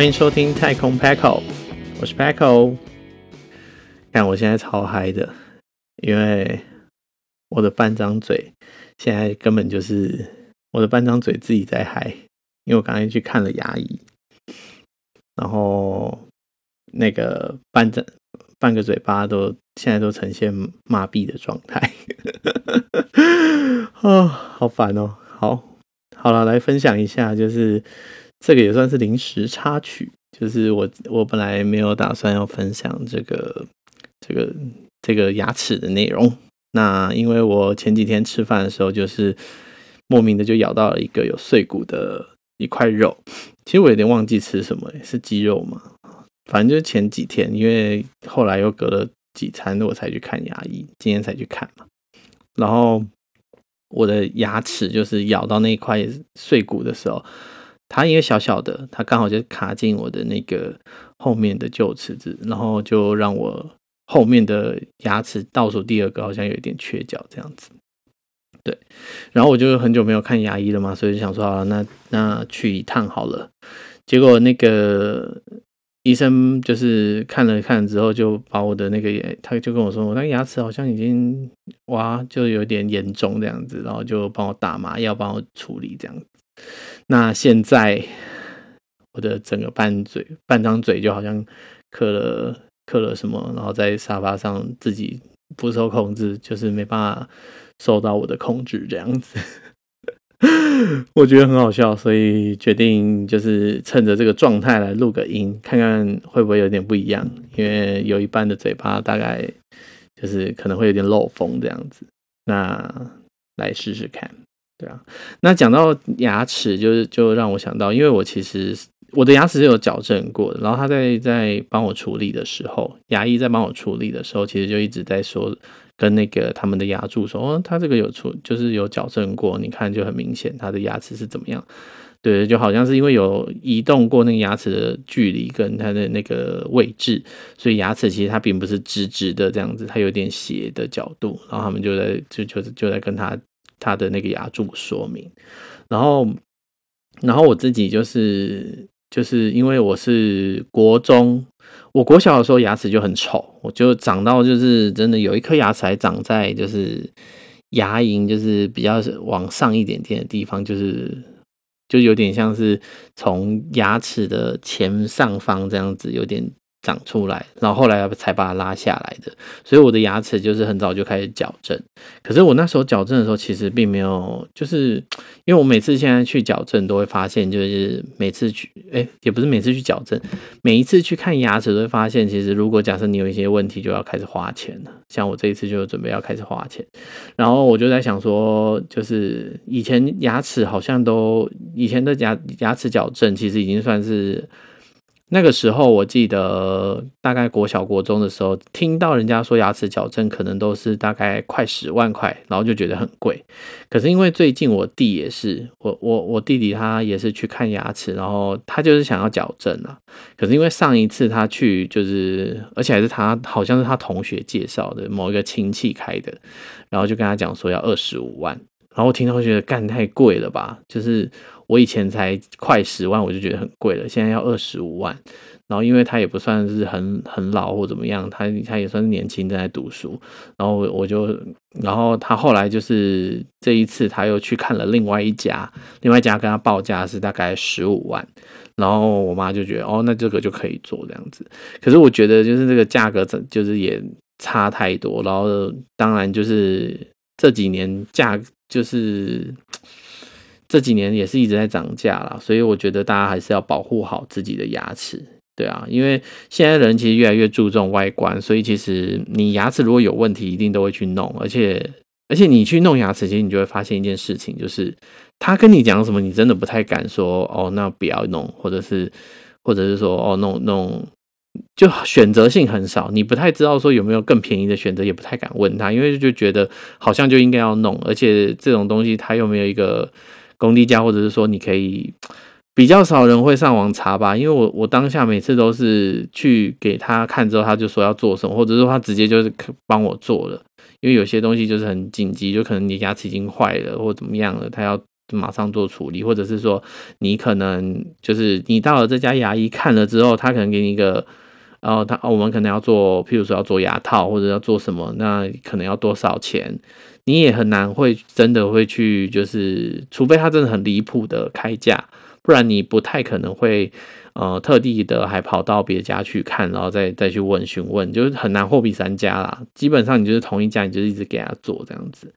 欢迎收听太空 Paco，我是 Paco。看我现在超嗨的，因为我的半张嘴现在根本就是我的半张嘴自己在嗨，因为我刚才去看了牙医，然后那个半张半个嘴巴都现在都呈现麻痹的状态，啊，好烦哦！好，好了，来分享一下，就是。这个也算是临时插曲，就是我我本来没有打算要分享这个这个这个牙齿的内容。那因为我前几天吃饭的时候，就是莫名的就咬到了一个有碎骨的一块肉。其实我有点忘记吃什么，是鸡肉嘛？反正就是前几天，因为后来又隔了几餐，我才去看牙医，今天才去看嘛。然后我的牙齿就是咬到那一块碎骨的时候。它因为小小的，它刚好就卡进我的那个后面的臼齿子，然后就让我后面的牙齿倒数第二个好像有一点缺角这样子。对，然后我就很久没有看牙医了嘛，所以就想说好了，那那去一趟好了。结果那个医生就是看了看之后，就把我的那个，他就跟我说，我那个牙齿好像已经哇，就有点严重这样子，然后就帮我打麻药，帮我处理这样子。那现在我的整个半嘴半张嘴就好像刻了刻了什么，然后在沙发上自己不受控制，就是没办法受到我的控制这样子。我觉得很好笑，所以决定就是趁着这个状态来录个音，看看会不会有点不一样。因为有一半的嘴巴大概就是可能会有点漏风这样子，那来试试看。对啊，那讲到牙齿，就是就让我想到，因为我其实我的牙齿是有矫正过的，然后他在在帮我处理的时候，牙医在帮我处理的时候，其实就一直在说，跟那个他们的牙助说，哦，他这个有处，就是有矫正过，你看就很明显，他的牙齿是怎么样？对，就好像是因为有移动过那个牙齿的距离跟它的那个位置，所以牙齿其实它并不是直直的这样子，它有点斜的角度，然后他们就在就就就在跟他。他的那个牙柱说明，然后，然后我自己就是就是因为我是国中，我国小的时候牙齿就很丑，我就长到就是真的有一颗牙齿还长在就是牙龈就是比较往上一点点的地方，就是就有点像是从牙齿的前上方这样子有点。长出来，然后后来才把它拉下来的，所以我的牙齿就是很早就开始矫正。可是我那时候矫正的时候，其实并没有，就是 因为我每次现在去矫正，都会发现，就是每次去，哎，也不是每次去矫正，每一次去看牙齿，都会发现，其实如果假设你有一些问题，就要开始花钱了。像我这一次就准备要开始花钱，然后我就在想说，就是以前牙齿好像都，以前的牙牙齿矫正其实已经算是。那个时候，我记得大概国小国中的时候，听到人家说牙齿矫正可能都是大概快十万块，然后就觉得很贵。可是因为最近我弟也是，我我我弟弟他也是去看牙齿，然后他就是想要矫正啊。可是因为上一次他去，就是而且还是他好像是他同学介绍的某一个亲戚开的，然后就跟他讲说要二十五万，然后我听到觉得干太贵了吧，就是。我以前才快十万，我就觉得很贵了。现在要二十五万，然后因为他也不算是很很老或怎么样，他他也算是年轻在读书。然后我就，然后他后来就是这一次他又去看了另外一家，另外一家跟他报价是大概十五万。然后我妈就觉得哦，那这个就可以做这样子。可是我觉得就是这个价格就是也差太多。然后当然就是这几年价就是。这几年也是一直在涨价啦，所以我觉得大家还是要保护好自己的牙齿，对啊，因为现在人其实越来越注重外观，所以其实你牙齿如果有问题，一定都会去弄，而且而且你去弄牙齿，其实你就会发现一件事情，就是他跟你讲什么，你真的不太敢说哦，那不要弄，或者是或者是说哦，弄弄，就选择性很少，你不太知道说有没有更便宜的选择，也不太敢问他，因为就觉得好像就应该要弄，而且这种东西他又没有一个。工地价，或者是说你可以比较少人会上网查吧，因为我我当下每次都是去给他看之后，他就说要做什么，或者说他直接就是帮我做了，因为有些东西就是很紧急，就可能你牙齿已经坏了或怎么样了，他要马上做处理，或者是说你可能就是你到了这家牙医看了之后，他可能给你一个，然后他我们可能要做，譬如说要做牙套或者要做什么，那可能要多少钱，你也很难会真的会去，就是除非他真的很离谱的开价，不然你不太可能会。呃，特地的还跑到别家去看，然后再再去问询问，就是很难货比三家啦。基本上你就是同一家，你就一直给他做这样子。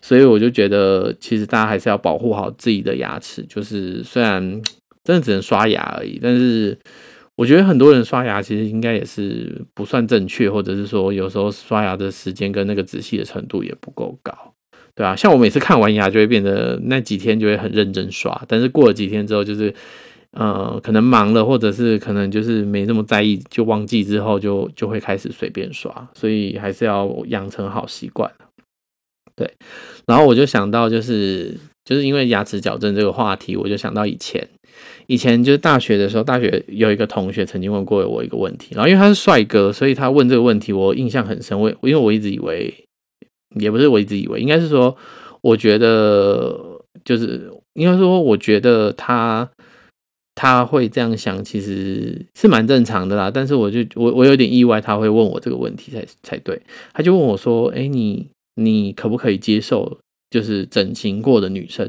所以我就觉得，其实大家还是要保护好自己的牙齿。就是虽然真的只能刷牙而已，但是我觉得很多人刷牙其实应该也是不算正确，或者是说有时候刷牙的时间跟那个仔细的程度也不够高，对啊，像我每次看完牙就会变得那几天就会很认真刷，但是过了几天之后就是。呃，可能忙了，或者是可能就是没那么在意，就忘记之后就就会开始随便刷，所以还是要养成好习惯。对，然后我就想到，就是就是因为牙齿矫正这个话题，我就想到以前，以前就是大学的时候，大学有一个同学曾经问过我一个问题，然后因为他是帅哥，所以他问这个问题，我印象很深。我因为我一直以为，也不是我一直以为，应该是说，我觉得就是应该说，我觉得他。他会这样想，其实是蛮正常的啦。但是我就我我有点意外，他会问我这个问题才才对。他就问我说：“哎，你你可不可以接受就是整形过的女生？”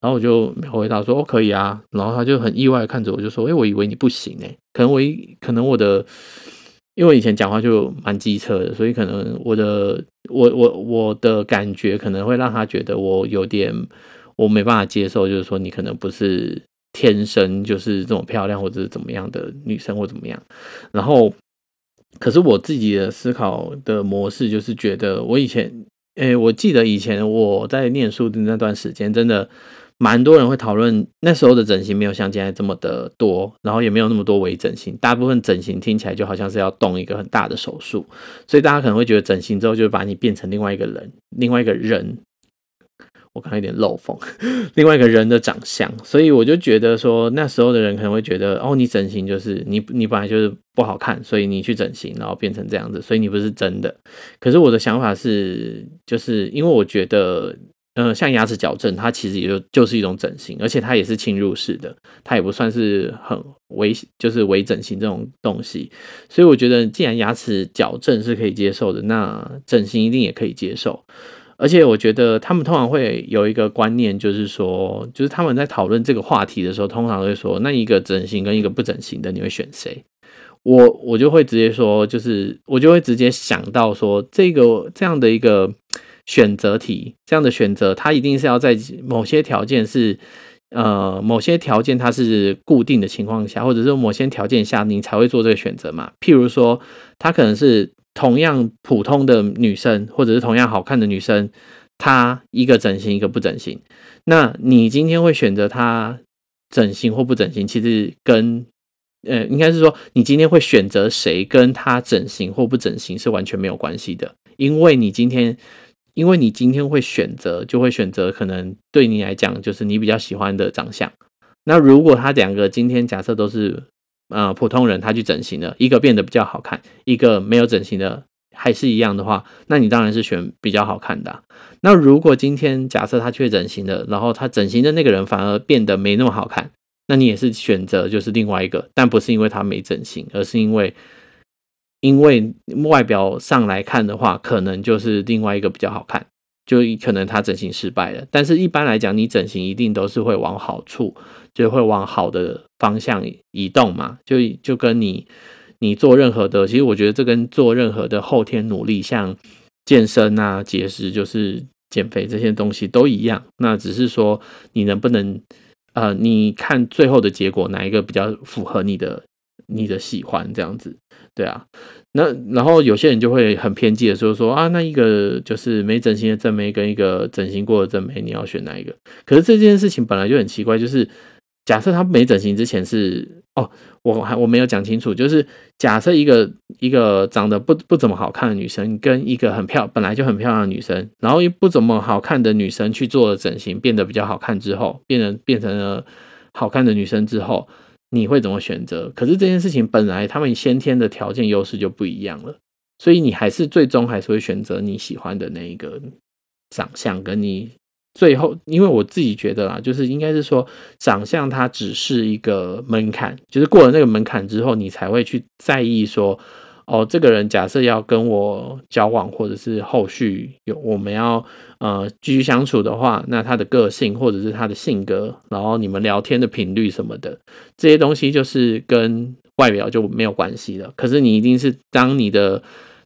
然后我就回答说：“哦，可以啊。”然后他就很意外看着我就说：“哎，我以为你不行哎，可能我一可能我的，因为以前讲话就蛮机车的，所以可能我的我我我的感觉可能会让他觉得我有点我没办法接受，就是说你可能不是。”天生就是这么漂亮，或者是怎么样的女生，或怎么样。然后，可是我自己的思考的模式就是觉得，我以前，诶、欸，我记得以前我在念书的那段时间，真的蛮多人会讨论。那时候的整形没有像现在这么的多，然后也没有那么多微整形。大部分整形听起来就好像是要动一个很大的手术，所以大家可能会觉得整形之后就把你变成另外一个人，另外一个人。我看有点漏风，另外一个人的长相，所以我就觉得说，那时候的人可能会觉得，哦，你整形就是你你本来就是不好看，所以你去整形，然后变成这样子，所以你不是真的。可是我的想法是，就是因为我觉得，呃，像牙齿矫正，它其实也就就是一种整形，而且它也是侵入式的，它也不算是很微，就是微整形这种东西。所以我觉得，既然牙齿矫正是可以接受的，那整形一定也可以接受。而且我觉得他们通常会有一个观念，就是说，就是他们在讨论这个话题的时候，通常会说，那一个整形跟一个不整形的，你会选谁？我我就会直接说，就是我就会直接想到说，这个这样的一个选择题，这样的选择，它一定是要在某些条件是，呃，某些条件它是固定的情况下，或者是某些条件下，你才会做这个选择嘛。譬如说，它可能是。同样普通的女生，或者是同样好看的女生，她一个整形，一个不整形。那你今天会选择她整形或不整形？其实跟呃，应该是说，你今天会选择谁，跟她整形或不整形是完全没有关系的。因为你今天，因为你今天会选择，就会选择可能对你来讲就是你比较喜欢的长相。那如果他两个今天假设都是。呃，普通人他去整形了，一个变得比较好看，一个没有整形的还是一样的话，那你当然是选比较好看的。那如果今天假设他去整形的，然后他整形的那个人反而变得没那么好看，那你也是选择就是另外一个，但不是因为他没整形，而是因为因为外表上来看的话，可能就是另外一个比较好看。就可能他整形失败了，但是一般来讲，你整形一定都是会往好处，就会往好的方向移动嘛。就就跟你你做任何的，其实我觉得这跟做任何的后天努力，像健身啊、节食、就是减肥这些东西都一样。那只是说你能不能，呃，你看最后的结果哪一个比较符合你的你的喜欢这样子，对啊。那然后有些人就会很偏激的说说啊，那一个就是没整形的正妹跟一个整形过的正妹，你要选哪一个？可是这件事情本来就很奇怪，就是假设他没整形之前是哦，我还我没有讲清楚，就是假设一个一个长得不不怎么好看的女生跟一个很漂本来就很漂亮的女生，然后一不怎么好看的女生去做了整形，变得比较好看之后，变成变成了好看的女生之后。你会怎么选择？可是这件事情本来他们先天的条件优势就不一样了，所以你还是最终还是会选择你喜欢的那一个长相，跟你最后，因为我自己觉得啦，就是应该是说，长相它只是一个门槛，就是过了那个门槛之后，你才会去在意说，哦，这个人假设要跟我交往，或者是后续有我们要呃继续相处的话，那他的个性或者是他的性格，然后你们聊天的频率什么的，这些东西就是跟外表就没有关系了。可是你一定是当你的。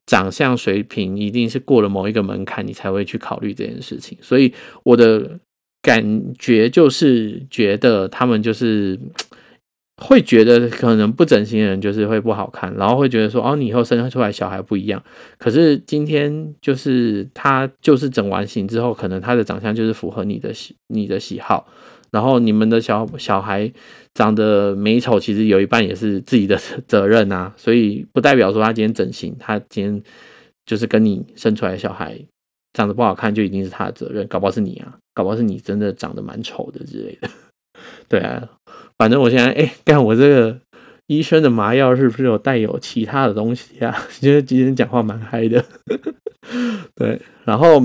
长相水平一定是过了某一个门槛，你才会去考虑这件事情。所以我的感觉就是觉得他们就是会觉得可能不整形的人就是会不好看，然后会觉得说哦，你以后生出来小孩不一样。可是今天就是他就是整完形之后，可能他的长相就是符合你的喜你的喜好。然后你们的小小孩长得美丑，其实有一半也是自己的责任啊，所以不代表说他今天整形，他今天就是跟你生出来的小孩长得不好看，就一定是他的责任，搞不好是你啊，搞不好是你真的长得蛮丑的之类的。对啊，反正我现在哎，干我这个医生的麻药是不是有带有其他的东西啊？觉得今天讲话蛮嗨的。对，然后。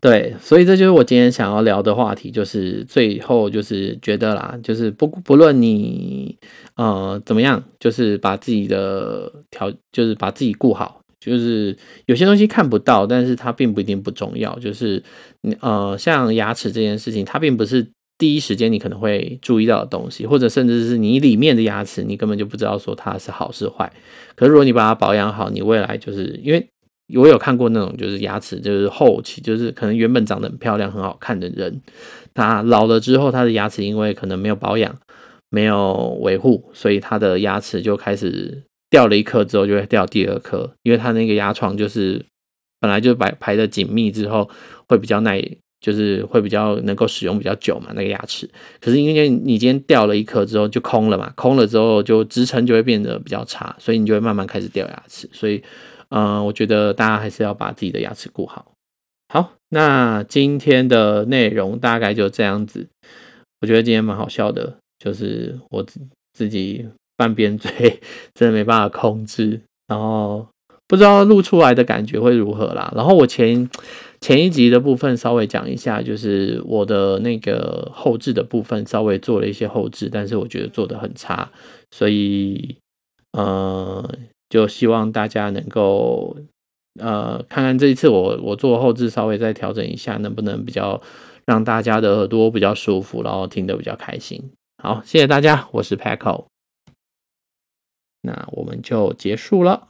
对，所以这就是我今天想要聊的话题，就是最后就是觉得啦，就是不不论你呃怎么样，就是把自己的条，就是把自己顾好，就是有些东西看不到，但是它并不一定不重要，就是呃像牙齿这件事情，它并不是第一时间你可能会注意到的东西，或者甚至是你里面的牙齿，你根本就不知道说它是好是坏。可是如果你把它保养好，你未来就是因为。我有看过那种，就是牙齿就是后期，就是可能原本长得很漂亮、很好看的人，他老了之后，他的牙齿因为可能没有保养、没有维护，所以他的牙齿就开始掉了一颗之后就会掉第二颗，因为他那个牙床就是本来就排排的紧密之后会比较耐，就是会比较能够使用比较久嘛，那个牙齿。可是因为你今天掉了一颗之后就空了嘛，空了之后就支撑就会变得比较差，所以你就会慢慢开始掉牙齿，所以。嗯，我觉得大家还是要把自己的牙齿顾好。好，那今天的内容大概就这样子。我觉得今天蛮好笑的，就是我自自己半边 嘴真的没办法控制，然后不知道录出来的感觉会如何啦。然后我前前一集的部分稍微讲一下，就是我的那个后置的部分稍微做了一些后置，但是我觉得做的很差，所以呃。就希望大家能够，呃，看看这一次我我做后置稍微再调整一下，能不能比较让大家的耳朵比较舒服，然后听得比较开心。好，谢谢大家，我是 Paco，那我们就结束了。